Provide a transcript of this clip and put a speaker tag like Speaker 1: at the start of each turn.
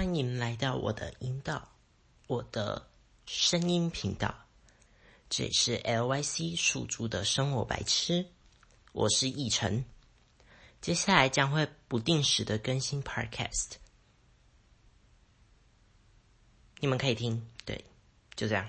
Speaker 1: 欢迎来到我的频道，我的声音频道。这里是 LYC 属猪的生活白痴，我是易晨。接下来将会不定时的更新 Podcast，你们可以听。对，就这样。